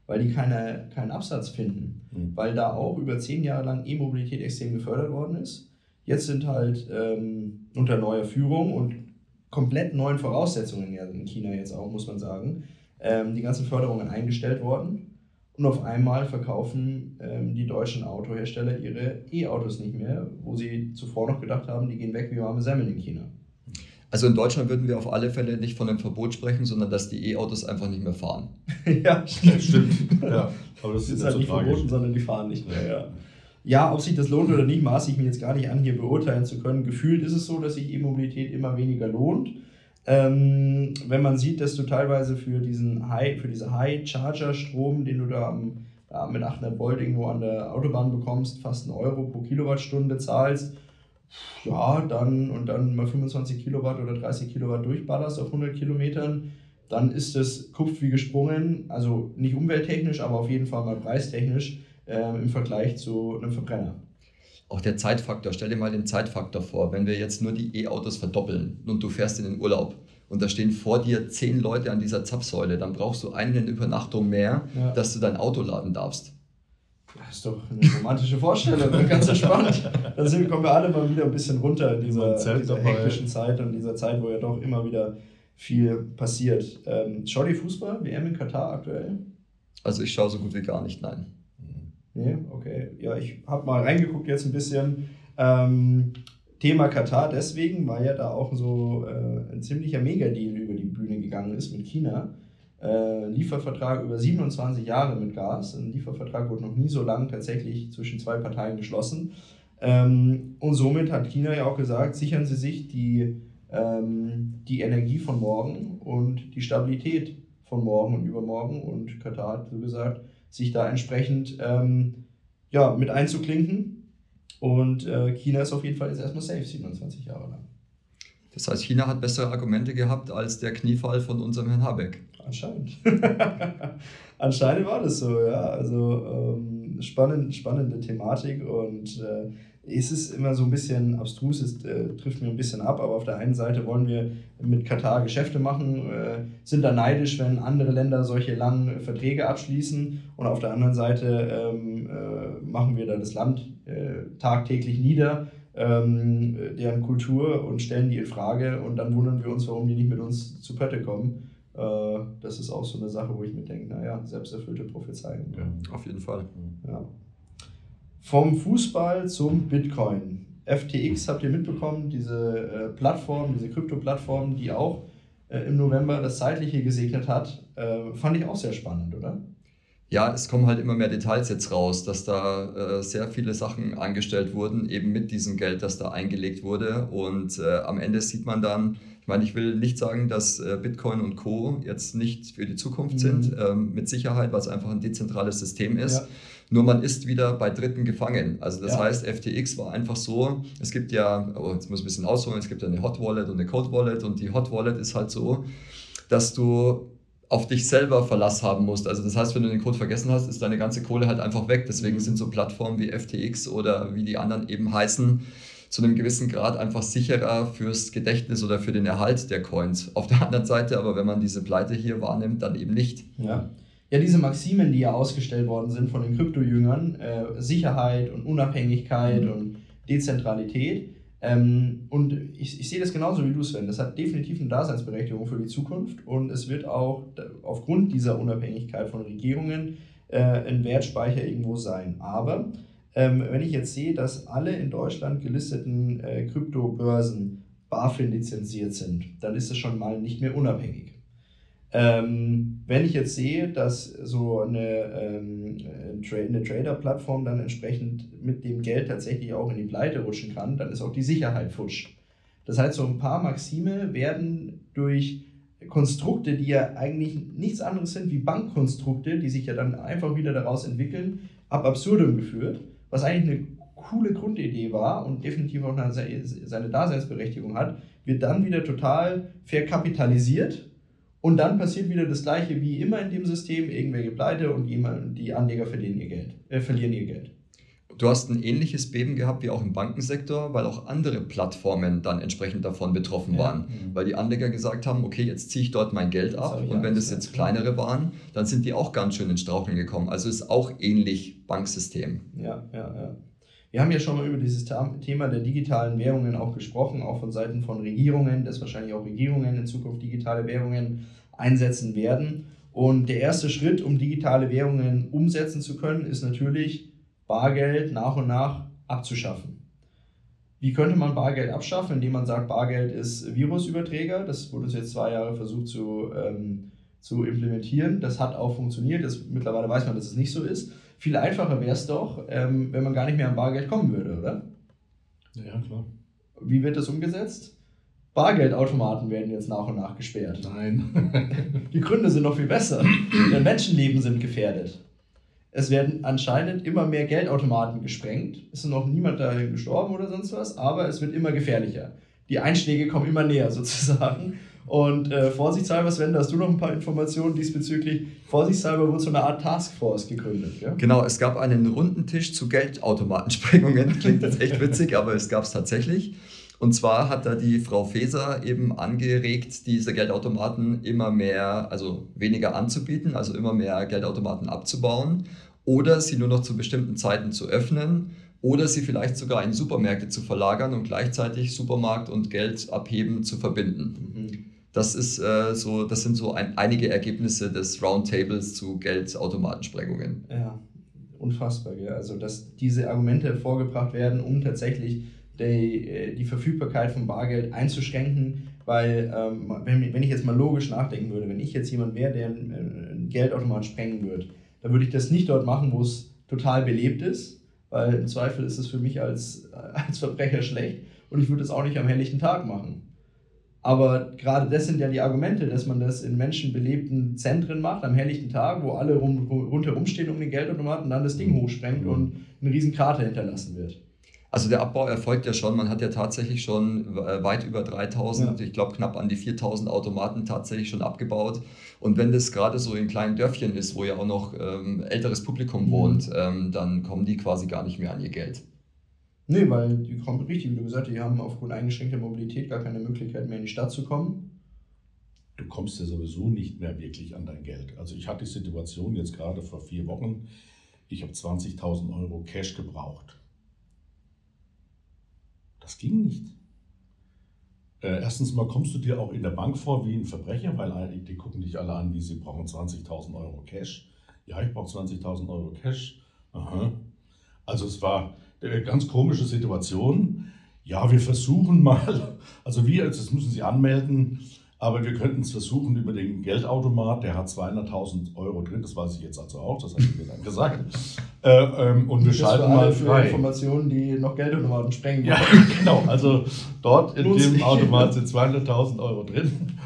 weil die keine, keinen Absatz finden. Mhm. Weil da auch über zehn Jahre lang E-Mobilität extrem gefördert worden ist. Jetzt sind halt ähm, unter neuer Führung und komplett neuen Voraussetzungen in China jetzt auch, muss man sagen, ähm, die ganzen Förderungen eingestellt worden. Und auf einmal verkaufen ähm, die deutschen Autohersteller ihre E-Autos nicht mehr, wo sie zuvor noch gedacht haben, die gehen weg wie warme Semmeln in China. Also in Deutschland würden wir auf alle Fälle nicht von einem Verbot sprechen, sondern dass die E-Autos einfach nicht mehr fahren. ja, stimmt. stimmt. Ja, aber das ist, ist halt so nicht tragisch. verboten, sondern die fahren nicht mehr. Ja. ja, ob sich das lohnt oder nicht, maße ich mir jetzt gar nicht an, hier beurteilen zu können. Gefühlt ist es so, dass sich E-Mobilität immer weniger lohnt. Ähm, wenn man sieht, dass du teilweise für diesen High, für diese High-Charger-Strom, den du da am, mit 800 Volt irgendwo an der Autobahn bekommst, fast einen Euro pro Kilowattstunde zahlst, ja, dann und dann mal 25 Kilowatt oder 30 Kilowatt durchballerst auf 100 Kilometern, dann ist das kupft wie gesprungen, also nicht umwelttechnisch, aber auf jeden Fall mal preistechnisch äh, im Vergleich zu einem Verbrenner. Auch der Zeitfaktor, stell dir mal den Zeitfaktor vor, wenn wir jetzt nur die E-Autos verdoppeln und du fährst in den Urlaub und da stehen vor dir zehn Leute an dieser Zapfsäule, dann brauchst du eine Übernachtung mehr, ja. dass du dein Auto laden darfst. Das ist doch eine romantische Vorstellung, ganz entspannt. Dann sind, kommen wir alle mal wieder ein bisschen runter in dieser, dieser hektischen Zeit und dieser Zeit, wo ja doch immer wieder viel passiert. Ähm, schau die Fußball, WM in Katar aktuell? Also ich schaue so gut wie gar nicht, nein. Nee, okay. Ja, ich habe mal reingeguckt jetzt ein bisschen. Ähm, Thema Katar deswegen, weil ja da auch so äh, ein ziemlicher Megadeal über die Bühne gegangen ist mit China. Äh, Liefervertrag über 27 Jahre mit Gas. Ein Liefervertrag wurde noch nie so lang tatsächlich zwischen zwei Parteien geschlossen. Ähm, und somit hat China ja auch gesagt, sichern Sie sich die, ähm, die Energie von morgen und die Stabilität von morgen und übermorgen. Und Katar hat so gesagt, sich da entsprechend ähm, ja, mit einzuklinken. Und äh, China ist auf jeden Fall jetzt erstmal safe, 27 Jahre lang. Das heißt, China hat bessere Argumente gehabt als der Kniefall von unserem Herrn Habeck. Anscheinend. Anscheinend war das so, ja. Also ähm, spannend, spannende Thematik und äh, es ist immer so ein bisschen abstrus, es äh, trifft mir ein bisschen ab, aber auf der einen Seite wollen wir mit Katar Geschäfte machen, äh, sind da neidisch, wenn andere Länder solche langen Verträge abschließen und auf der anderen Seite ähm, äh, machen wir da das Land äh, tagtäglich nieder, ähm, deren Kultur und stellen die in Frage und dann wundern wir uns, warum die nicht mit uns zu Pötte kommen. Äh, das ist auch so eine Sache, wo ich mir denke, naja, selbsterfüllte Prophezeiung. Ja, auf jeden Fall. Ja. Vom Fußball zum Bitcoin. FTX habt ihr mitbekommen, diese äh, Plattform, diese Krypto-Plattform, die auch äh, im November das Zeitliche gesegnet hat, äh, fand ich auch sehr spannend, oder? Ja, es kommen halt immer mehr Details jetzt raus, dass da äh, sehr viele Sachen angestellt wurden, eben mit diesem Geld, das da eingelegt wurde. Und äh, am Ende sieht man dann, ich meine, ich will nicht sagen, dass äh, Bitcoin und Co. jetzt nicht für die Zukunft mhm. sind, ähm, mit Sicherheit, weil es einfach ein dezentrales System ist. Ja. Nur man ist wieder bei Dritten gefangen. Also das ja. heißt, FTX war einfach so, es gibt ja, oh, jetzt muss ich ein bisschen ausholen, es gibt ja eine Hot Wallet und eine Cold Wallet und die Hot Wallet ist halt so, dass du auf dich selber Verlass haben musst. Also das heißt, wenn du den Code vergessen hast, ist deine ganze Kohle halt einfach weg. Deswegen mhm. sind so Plattformen wie FTX oder wie die anderen eben heißen, zu einem gewissen Grad einfach sicherer fürs Gedächtnis oder für den Erhalt der Coins. Auf der anderen Seite aber, wenn man diese Pleite hier wahrnimmt, dann eben nicht. Ja, ja diese Maximen, die ja ausgestellt worden sind von den Kryptojüngern, äh, Sicherheit und Unabhängigkeit mhm. und Dezentralität. Ähm, und ich, ich sehe das genauso wie du, Sven. Das hat definitiv eine Daseinsberechtigung für die Zukunft und es wird auch aufgrund dieser Unabhängigkeit von Regierungen äh, ein Wertspeicher irgendwo sein. Aber ähm, wenn ich jetzt sehe, dass alle in Deutschland gelisteten äh, Kryptobörsen BaFin lizenziert sind, dann ist es schon mal nicht mehr unabhängig. Ähm, wenn ich jetzt sehe, dass so eine, ähm, eine Trader-Plattform dann entsprechend mit dem Geld tatsächlich auch in die Pleite rutschen kann, dann ist auch die Sicherheit futsch. Das heißt, so ein paar Maxime werden durch Konstrukte, die ja eigentlich nichts anderes sind wie Bankkonstrukte, die sich ja dann einfach wieder daraus entwickeln, ab absurdum geführt was eigentlich eine coole Grundidee war und definitiv auch seine Daseinsberechtigung hat, wird dann wieder total verkapitalisiert und dann passiert wieder das Gleiche wie immer in dem System, irgendwelche Pleite und die Anleger verlieren ihr Geld, äh, verlieren ihr Geld. Du hast ein ähnliches Beben gehabt wie auch im Bankensektor, weil auch andere Plattformen dann entsprechend davon betroffen waren. Mhm. Weil die Anleger gesagt haben, okay, jetzt ziehe ich dort mein Geld ab und wenn das jetzt kleinere waren, dann sind die auch ganz schön ins Straucheln gekommen. Also ist auch ähnlich Banksystem. Ja, ja, ja. Wir haben ja schon mal über dieses Thema der digitalen Währungen auch gesprochen, auch von Seiten von Regierungen, dass wahrscheinlich auch Regierungen in Zukunft digitale Währungen einsetzen werden. Und der erste Schritt, um digitale Währungen umsetzen zu können, ist natürlich Bargeld nach und nach abzuschaffen. Wie könnte man Bargeld abschaffen, indem man sagt, Bargeld ist Virusüberträger? Das wurde uns jetzt zwei Jahre versucht zu, ähm, zu implementieren. Das hat auch funktioniert. Das, mittlerweile weiß man, dass es nicht so ist. Viel einfacher wäre es doch, ähm, wenn man gar nicht mehr an Bargeld kommen würde, oder? Ja, klar. Wie wird das umgesetzt? Bargeldautomaten werden jetzt nach und nach gesperrt. Nein. Die Gründe sind noch viel besser. Denn Menschenleben sind gefährdet. Es werden anscheinend immer mehr Geldautomaten gesprengt. Es ist noch niemand dahin gestorben oder sonst was, aber es wird immer gefährlicher. Die Einschläge kommen immer näher sozusagen. Und äh, vorsichtshalber, Sven, hast du noch ein paar Informationen diesbezüglich? Vorsichtshalber wurde so eine Art Taskforce gegründet. Ja? Genau, es gab einen runden Tisch zu Geldautomatensprengungen. Klingt jetzt echt witzig, aber es gab es tatsächlich. Und zwar hat da die Frau Feser eben angeregt, diese Geldautomaten immer mehr, also weniger anzubieten, also immer mehr Geldautomaten abzubauen oder sie nur noch zu bestimmten Zeiten zu öffnen oder sie vielleicht sogar in Supermärkte zu verlagern und gleichzeitig Supermarkt und Geld abheben zu verbinden. Das, ist, äh, so, das sind so ein, einige Ergebnisse des Roundtables zu Geldautomatensprengungen. Ja, unfassbar. Gell? Also, dass diese Argumente vorgebracht werden, um tatsächlich die, äh, die Verfügbarkeit von Bargeld einzuschränken, weil, ähm, wenn, wenn ich jetzt mal logisch nachdenken würde, wenn ich jetzt jemand wäre, der einen Geldautomat sprengen würde, dann würde ich das nicht dort machen, wo es total belebt ist, weil im Zweifel ist es für mich als, als Verbrecher schlecht und ich würde es auch nicht am helllichten Tag machen. Aber gerade das sind ja die Argumente, dass man das in menschenbelebten Zentren macht, am helllichten Tag, wo alle rum, rundherum stehen um den Geldautomaten, dann das Ding hochsprengt und eine riesen Krater hinterlassen wird. Also der Abbau erfolgt ja schon. Man hat ja tatsächlich schon äh, weit über 3000, ja. ich glaube knapp an die 4000 Automaten tatsächlich schon abgebaut. Und wenn das gerade so in kleinen Dörfchen ist, wo ja auch noch ähm, älteres Publikum mhm. wohnt, ähm, dann kommen die quasi gar nicht mehr an ihr Geld. Nee, weil die kommen richtig, wie du gesagt hast, die haben aufgrund eingeschränkter Mobilität gar keine Möglichkeit mehr in die Stadt zu kommen. Du kommst ja sowieso nicht mehr wirklich an dein Geld. Also ich hatte die Situation jetzt gerade vor vier Wochen, ich habe 20.000 Euro Cash gebraucht das ging nicht. Äh, erstens mal kommst du dir auch in der Bank vor wie ein Verbrecher, weil die gucken dich alle an, wie sie brauchen 20.000 Euro Cash. Ja, ich brauche 20.000 Euro Cash. Aha. Also es war ganz komische Situation. Ja, wir versuchen mal, also wir, das müssen Sie anmelden, aber wir könnten es versuchen über den Geldautomat, der hat 200.000 Euro drin, das weiß ich jetzt also auch, das habe ich mir dann gesagt. Äh, ähm, und wir schalten mal frei. Informationen, die noch Geldautomaten sprengen. Ja, genau. Also dort in dem Automat sind 200.000 Euro drin.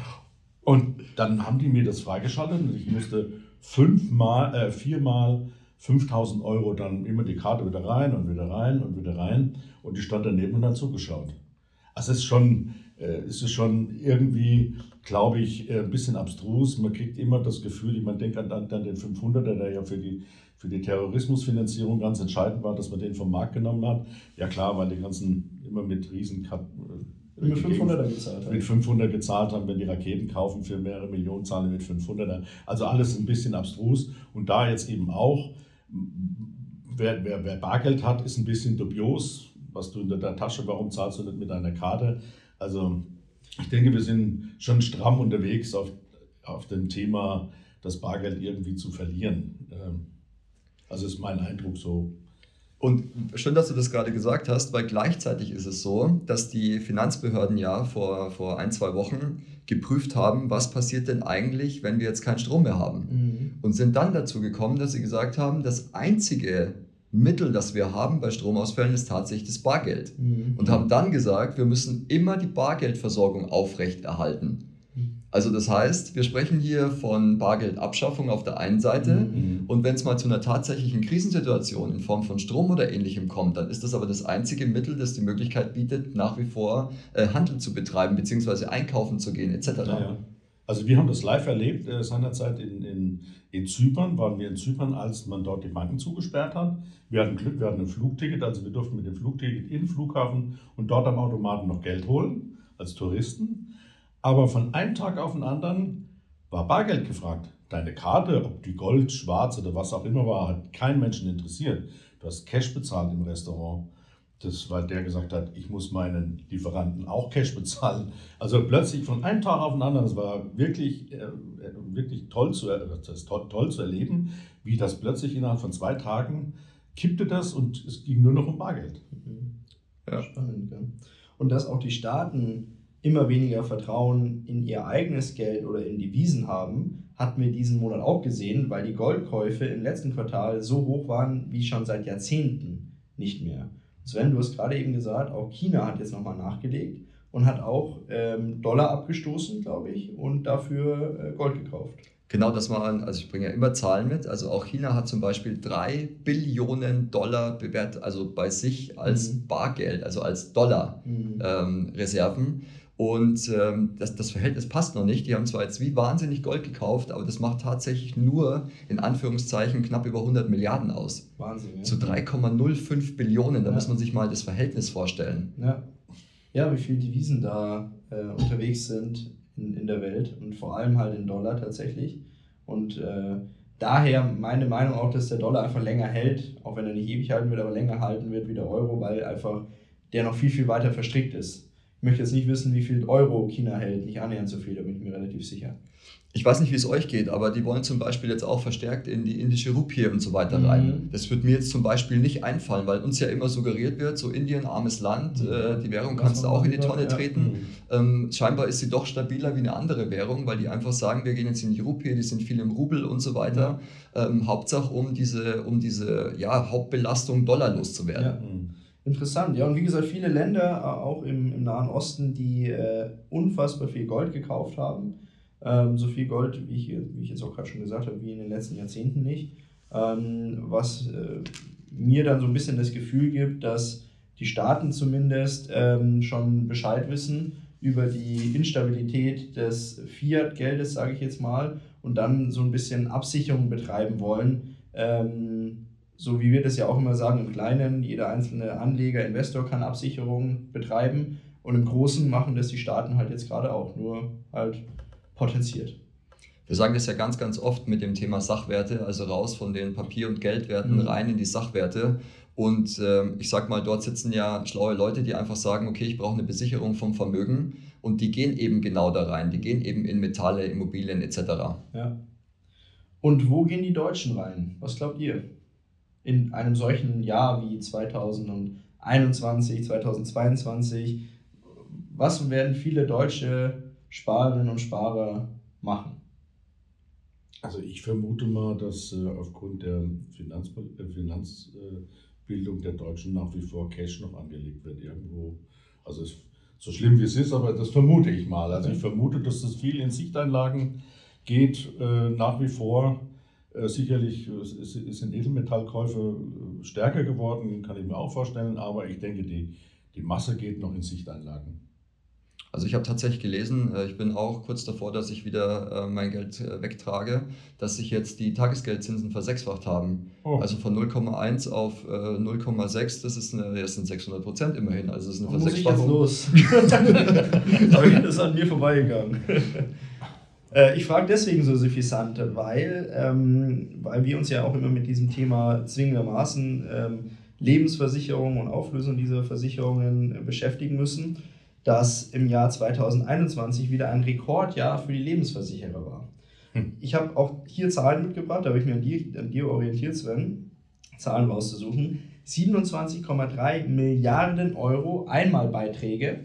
Und dann haben die mir das freigeschaltet und ich musste fünfmal, äh, viermal 5000 Euro dann immer die Karte wieder rein und wieder rein und wieder rein. Und die stand daneben und hat zugeschaut. Also es ist schon äh, ist es schon irgendwie, glaube ich, äh, ein bisschen abstrus. Man kriegt immer das Gefühl, man denkt an, an den 500er, der ja für die, für die Terrorismusfinanzierung ganz entscheidend war, dass man den vom Markt genommen hat. Ja klar, weil die ganzen immer mit riesen äh, mit 500er gezahlt haben. Mit 500 gezahlt haben, wenn die Raketen kaufen für mehrere Millionen, zahlen mit 500er. Also alles ein bisschen abstrus. Und da jetzt eben auch, wer, wer, wer Bargeld hat, ist ein bisschen dubios. Was du in der Tasche, warum zahlst du nicht mit einer Karte? Also ich denke, wir sind schon stramm unterwegs auf, auf dem Thema, das Bargeld irgendwie zu verlieren. Ähm, also ist mein Eindruck so. Und schön, dass du das gerade gesagt hast, weil gleichzeitig ist es so, dass die Finanzbehörden ja vor, vor ein, zwei Wochen geprüft haben, was passiert denn eigentlich, wenn wir jetzt keinen Strom mehr haben. Mhm. Und sind dann dazu gekommen, dass sie gesagt haben, das einzige Mittel, das wir haben bei Stromausfällen, ist tatsächlich das Bargeld. Mhm. Und haben dann gesagt, wir müssen immer die Bargeldversorgung aufrechterhalten. Also das heißt, wir sprechen hier von Bargeldabschaffung auf der einen Seite mhm. und wenn es mal zu einer tatsächlichen Krisensituation in Form von Strom oder ähnlichem kommt, dann ist das aber das einzige Mittel, das die Möglichkeit bietet, nach wie vor äh, Handel zu betreiben bzw. einkaufen zu gehen etc. Ja, also wir haben das live erlebt, äh, seinerzeit in, in, in Zypern, waren wir in Zypern, als man dort die Banken zugesperrt hat. Wir hatten Glück, wir hatten ein Flugticket, also wir durften mit dem Flugticket in den Flughafen und dort am Automaten noch Geld holen, als Touristen. Aber von einem Tag auf den anderen war Bargeld gefragt. Deine Karte, ob die Gold, Schwarz oder was auch immer war, hat keinen Menschen interessiert. Du hast Cash bezahlt im Restaurant das, weil der gesagt hat, ich muss meinen Lieferanten auch Cash bezahlen. Also plötzlich von einem Tag auf den anderen, das war wirklich, äh, wirklich toll, zu, das toll, toll zu erleben, wie das plötzlich innerhalb von zwei Tagen kippte das und es ging nur noch um Bargeld. Mhm. Ja. Spannend, ja. Und dass auch die Staaten immer weniger Vertrauen in ihr eigenes Geld oder in Devisen haben, hatten wir diesen Monat auch gesehen, weil die Goldkäufe im letzten Quartal so hoch waren wie schon seit Jahrzehnten nicht mehr. Sven, du hast gerade eben gesagt, auch China hat jetzt nochmal nachgelegt und hat auch ähm, Dollar abgestoßen, glaube ich, und dafür äh, Gold gekauft. Genau, das waren, also ich bringe ja immer Zahlen mit. Also auch China hat zum Beispiel drei Billionen Dollar bewertet, also bei sich als mhm. Bargeld, also als Dollar-Reserven. Mhm. Ähm, Und ähm, das, das Verhältnis passt noch nicht. Die haben zwar jetzt wie wahnsinnig Gold gekauft, aber das macht tatsächlich nur in Anführungszeichen knapp über 100 Milliarden aus. Wahnsinn. Ja. Zu 3,05 Billionen. Da ja. muss man sich mal das Verhältnis vorstellen. Ja, ja wie viele Devisen da äh, unterwegs sind in, in der Welt und vor allem halt in Dollar tatsächlich. Und äh, daher meine Meinung auch, dass der Dollar einfach länger hält, auch wenn er nicht ewig halten wird, aber länger halten wird wie der Euro, weil einfach der noch viel, viel weiter verstrickt ist. Ich möchte jetzt nicht wissen, wie viel Euro China hält, nicht annähernd so viel, da bin ich mir relativ sicher. Ich weiß nicht, wie es euch geht, aber die wollen zum Beispiel jetzt auch verstärkt in die indische Rupie und so weiter rein. Mhm. Das wird mir jetzt zum Beispiel nicht einfallen, weil uns ja immer suggeriert wird, so Indien, armes Land, mhm. äh, die Währung kannst du auch in die Tonne ja. treten. Mhm. Ähm, scheinbar ist sie doch stabiler wie eine andere Währung, weil die einfach sagen, wir gehen jetzt in die Rupie, die sind viel im Rubel und so weiter. Ähm, Hauptsache, um diese, um diese ja, Hauptbelastung Dollar loszuwerden. Ja. Interessant, ja. Und wie gesagt, viele Länder, äh, auch im, im Nahen Osten, die äh, unfassbar viel Gold gekauft haben. Ähm, so viel Gold, wie ich, wie ich jetzt auch gerade schon gesagt habe, wie in den letzten Jahrzehnten nicht. Ähm, was äh, mir dann so ein bisschen das Gefühl gibt, dass die Staaten zumindest ähm, schon Bescheid wissen über die Instabilität des Fiat-Geldes, sage ich jetzt mal, und dann so ein bisschen Absicherung betreiben wollen. Ähm, so wie wir das ja auch immer sagen, im Kleinen, jeder einzelne Anleger, Investor kann Absicherungen betreiben und im Großen machen das die Staaten halt jetzt gerade auch, nur halt potenziert. Wir sagen das ja ganz, ganz oft mit dem Thema Sachwerte, also raus von den Papier- und Geldwerten mhm. rein in die Sachwerte. Und äh, ich sag mal, dort sitzen ja schlaue Leute, die einfach sagen, okay, ich brauche eine Besicherung vom Vermögen und die gehen eben genau da rein. Die gehen eben in Metalle, Immobilien etc. Ja. Und wo gehen die Deutschen rein? Was glaubt ihr? In einem solchen Jahr wie 2021, 2022, was werden viele deutsche Sparerinnen und Sparer machen? Also ich vermute mal, dass äh, aufgrund der Finanz, äh, Finanzbildung der Deutschen nach wie vor Cash noch angelegt wird irgendwo. Also es, so schlimm wie es ist, aber das vermute ich mal. Also ich vermute, dass das viel in Sichteinlagen geht äh, nach wie vor sicherlich sind Edelmetallkäufe äh, stärker geworden, kann ich mir auch vorstellen, aber ich denke, die, die Masse geht noch in Sichteinlagen. Also ich habe tatsächlich gelesen, äh, ich bin auch kurz davor, dass ich wieder mein Geld wegtrage, dass sich jetzt die Tagesgeldzinsen versechsfacht haben. Oh. Also von 0,1 auf 0,6, das, ist eine, das sind 600 Prozent immerhin. Also das ist eine Versechsfachung. Muss ich jetzt los? das ist an mir vorbeigegangen. Äh, ich frage deswegen so suffisant, weil, ähm, weil wir uns ja auch immer mit diesem Thema zwingendermaßen ähm, Lebensversicherung und Auflösung dieser Versicherungen beschäftigen müssen, dass im Jahr 2021 wieder ein Rekordjahr für die Lebensversicherer war. Hm. Ich habe auch hier Zahlen mitgebracht, da habe ich mir an dir, an dir orientiert, Sven, Zahlen rauszusuchen. 27,3 Milliarden Euro Einmalbeiträge,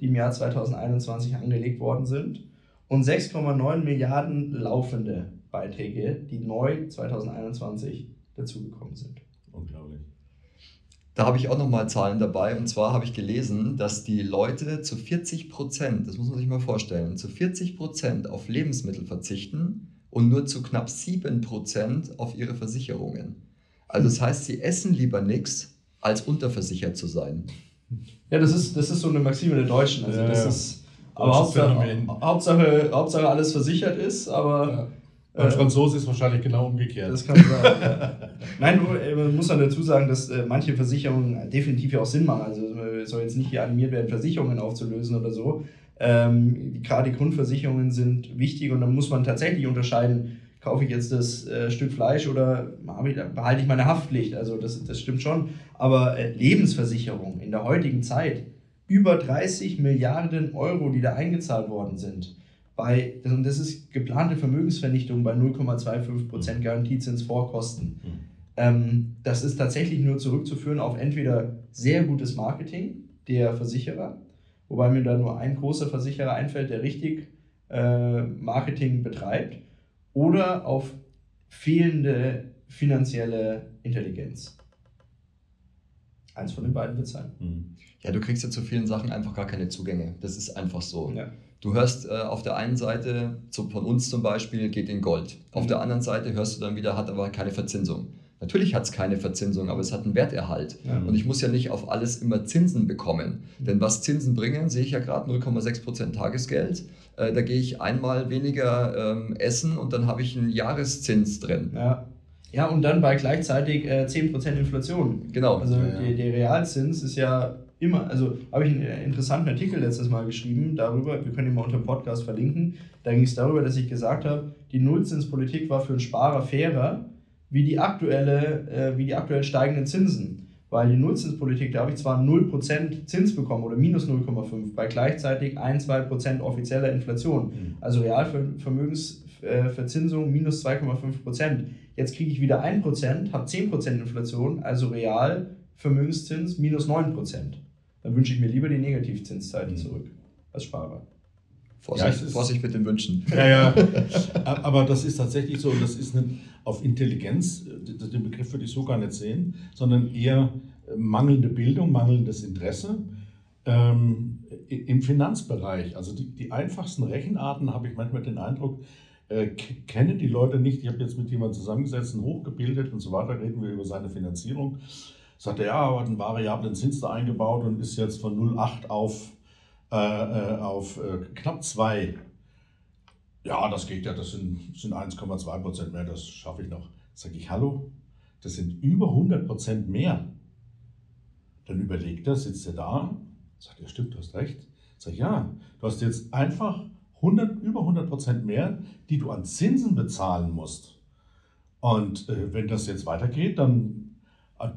die im Jahr 2021 angelegt worden sind und 6,9 Milliarden laufende Beiträge, die neu 2021 dazugekommen sind. Unglaublich. Da habe ich auch nochmal Zahlen dabei. Und zwar habe ich gelesen, dass die Leute zu 40 Prozent, das muss man sich mal vorstellen, zu 40 Prozent auf Lebensmittel verzichten und nur zu knapp 7 Prozent auf ihre Versicherungen. Also das heißt, sie essen lieber nichts, als unterversichert zu sein. Ja, das ist, das ist so eine Maxime der Deutschen. Also ja, das ja. ist aber Hauptsache, Hauptsache, Hauptsache alles versichert ist, aber. Ja. Beim äh, Franzose ist wahrscheinlich genau umgekehrt. Das kann sein. ja. Nein, äh, man muss dann dazu sagen, dass äh, manche Versicherungen definitiv ja auch Sinn machen. Also es soll jetzt nicht hier animiert werden, Versicherungen aufzulösen oder so. Ähm, gerade die Grundversicherungen sind wichtig und dann muss man tatsächlich unterscheiden, kaufe ich jetzt das äh, Stück Fleisch oder ich, behalte ich meine Haftpflicht. Also das, das stimmt schon. Aber äh, Lebensversicherung in der heutigen Zeit über 30 Milliarden Euro, die da eingezahlt worden sind. Bei, und das ist geplante Vermögensvernichtung bei 0,25% Garantiezins vor Kosten. Mhm. Ähm, das ist tatsächlich nur zurückzuführen auf entweder sehr gutes Marketing der Versicherer, wobei mir da nur ein großer Versicherer einfällt, der richtig äh, Marketing betreibt, oder auf fehlende finanzielle Intelligenz. Eins von den beiden wird sein. Mhm ja, du kriegst ja zu vielen Sachen einfach gar keine Zugänge. Das ist einfach so. Ja. Du hörst äh, auf der einen Seite, so von uns zum Beispiel, geht in Gold. Auf mhm. der anderen Seite hörst du dann wieder, hat aber keine Verzinsung. Natürlich hat es keine Verzinsung, aber es hat einen Werterhalt. Ja. Und ich muss ja nicht auf alles immer Zinsen bekommen. Denn was Zinsen bringen, sehe ich ja gerade 0,6% Tagesgeld. Äh, da gehe ich einmal weniger ähm, essen und dann habe ich einen Jahreszins drin. Ja. Ja, und dann bei gleichzeitig äh, 10% Inflation. Genau. Also ja, ja. Der, Realzins ist ja immer, also habe ich einen interessanten Artikel letztes Mal geschrieben darüber, wir können ihn mal unter dem Podcast verlinken. Da ging es darüber, dass ich gesagt habe, die Nullzinspolitik war für einen Sparer fairer wie die, aktuelle, äh, wie die aktuell steigenden Zinsen. Weil die Nullzinspolitik, da habe ich zwar 0% Zins bekommen oder minus 0,5 bei gleichzeitig 1-2% offizieller Inflation. Mhm. Also Realvermögensverzinsung minus 2,5%. Jetzt kriege ich wieder 1%, habe 10% Inflation, also real Vermögenszins minus 9%. Dann wünsche ich mir lieber die Negativzinszeiten mhm. zurück als Sparer. Vorsicht, ja, Vorsicht mit den Wünschen. Ja, ja. Aber das ist tatsächlich so, das ist nicht auf Intelligenz, den Begriff würde ich so gar nicht sehen, sondern eher mangelnde Bildung, mangelndes Interesse. Ähm, Im Finanzbereich, also die, die einfachsten Rechenarten, habe ich manchmal den Eindruck, äh, kennen die Leute nicht. Ich habe jetzt mit jemandem zusammengesetzt, hochgebildet und so weiter, reden wir über seine Finanzierung. Sagt er, ja, hat einen variablen Zins da eingebaut und ist jetzt von 0,8 auf, äh, äh, auf äh, knapp 2. Ja, das geht ja, das sind, sind 1,2 Prozent mehr, das schaffe ich noch. Sage ich, hallo, das sind über 100 Prozent mehr. Dann überlegt er, sitzt er da, sagt, ja stimmt, du hast recht. Sag ich, ja, du hast jetzt einfach 100, über 100 Prozent mehr, die du an Zinsen bezahlen musst. Und äh, wenn das jetzt weitergeht, dann, äh,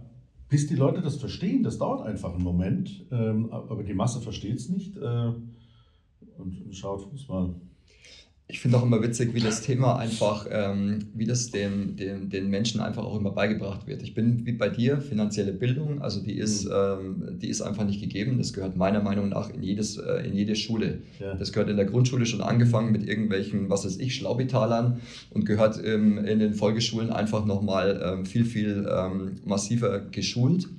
bis die Leute das verstehen, das dauert einfach einen Moment, ähm, aber die Masse versteht es nicht äh, und, und schaut Fußball ich finde auch immer witzig, wie das Thema einfach, ähm, wie das dem, dem, den Menschen einfach auch immer beigebracht wird. Ich bin wie bei dir, finanzielle Bildung, also die ist, mhm. ähm, die ist einfach nicht gegeben. Das gehört meiner Meinung nach in, jedes, äh, in jede Schule. Ja. Das gehört in der Grundschule schon angefangen mit irgendwelchen, was weiß ich, Schlaubitalern und gehört ähm, in den Folgeschulen einfach nochmal ähm, viel, viel ähm, massiver geschult.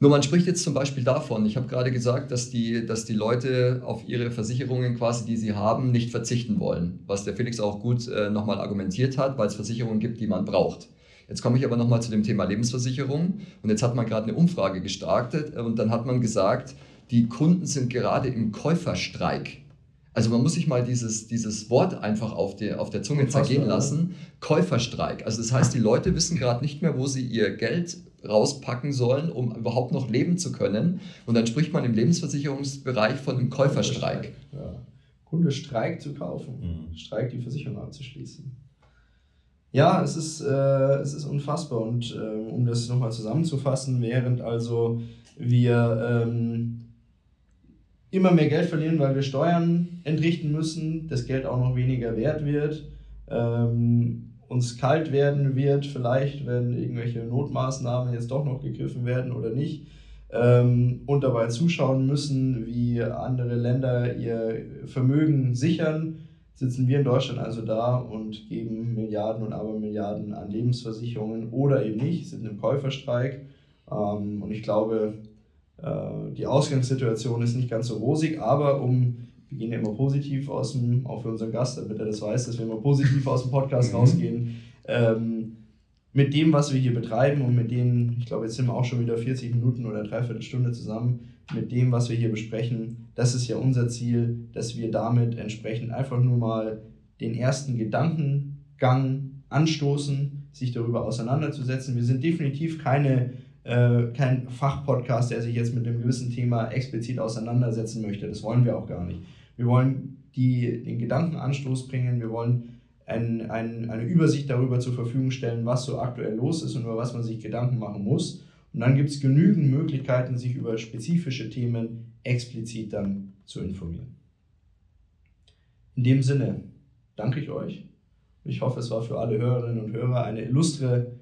Nur man spricht jetzt zum Beispiel davon, ich habe gerade gesagt, dass die, dass die Leute auf ihre Versicherungen quasi, die sie haben, nicht verzichten wollen. Was der Felix auch gut äh, nochmal argumentiert hat, weil es Versicherungen gibt, die man braucht. Jetzt komme ich aber nochmal zu dem Thema Lebensversicherung. Und jetzt hat man gerade eine Umfrage gestartet und dann hat man gesagt, die Kunden sind gerade im Käuferstreik. Also man muss sich mal dieses, dieses Wort einfach auf, die, auf der Zunge zergehen lassen. Käuferstreik. Also das heißt, die Leute wissen gerade nicht mehr, wo sie ihr Geld rauspacken sollen, um überhaupt noch leben zu können. Und dann spricht man im Lebensversicherungsbereich von einem Käuferstreik. Ja. Kunde streikt zu kaufen, mhm. streikt die Versicherung abzuschließen. Ja, es ist, äh, es ist unfassbar. Und äh, um das nochmal zusammenzufassen, während also wir ähm, immer mehr Geld verlieren, weil wir Steuern entrichten müssen, das Geld auch noch weniger wert wird, ähm, uns kalt werden wird, vielleicht, wenn irgendwelche Notmaßnahmen jetzt doch noch gegriffen werden oder nicht, ähm, und dabei zuschauen müssen, wie andere Länder ihr Vermögen sichern, sitzen wir in Deutschland also da und geben Milliarden und Abermilliarden an Lebensversicherungen oder eben nicht, sind im Käuferstreik. Ähm, und ich glaube, äh, die Ausgangssituation ist nicht ganz so rosig, aber um wir gehen ja immer positiv aus dem, auch für unseren Gast, damit er das weiß, dass wir immer positiv aus dem Podcast mhm. rausgehen. Ähm, mit dem, was wir hier betreiben und mit denen, ich glaube, jetzt sind wir auch schon wieder 40 Minuten oder dreiviertel Stunde zusammen, mit dem, was wir hier besprechen, das ist ja unser Ziel, dass wir damit entsprechend einfach nur mal den ersten Gedankengang anstoßen, sich darüber auseinanderzusetzen. Wir sind definitiv keine, äh, kein Fachpodcast, der sich jetzt mit einem gewissen Thema explizit auseinandersetzen möchte. Das wollen wir auch gar nicht. Wir wollen die, den Gedankenanstoß bringen, wir wollen ein, ein, eine Übersicht darüber zur Verfügung stellen, was so aktuell los ist und über was man sich Gedanken machen muss. Und dann gibt es genügend Möglichkeiten, sich über spezifische Themen explizit dann zu informieren. In dem Sinne danke ich euch. Ich hoffe, es war für alle Hörerinnen und Hörer eine illustre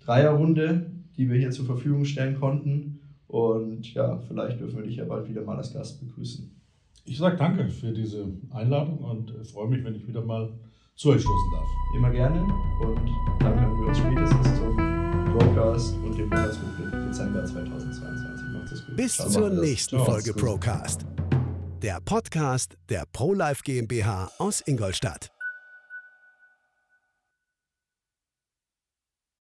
Dreierrunde, die wir hier zur Verfügung stellen konnten. Und ja, vielleicht dürfen wir dich ja bald wieder mal als Gast begrüßen. Ich sage danke für diese Einladung und freue mich, wenn ich wieder mal zu euch stoßen darf. Immer gerne und dann hören wir uns spätestens zum Procast und dem Monatsrückblick Dezember 2022. Macht es gut. Bis Ciao, zur nächsten Folge Procast. Der Podcast der ProLife GmbH aus Ingolstadt.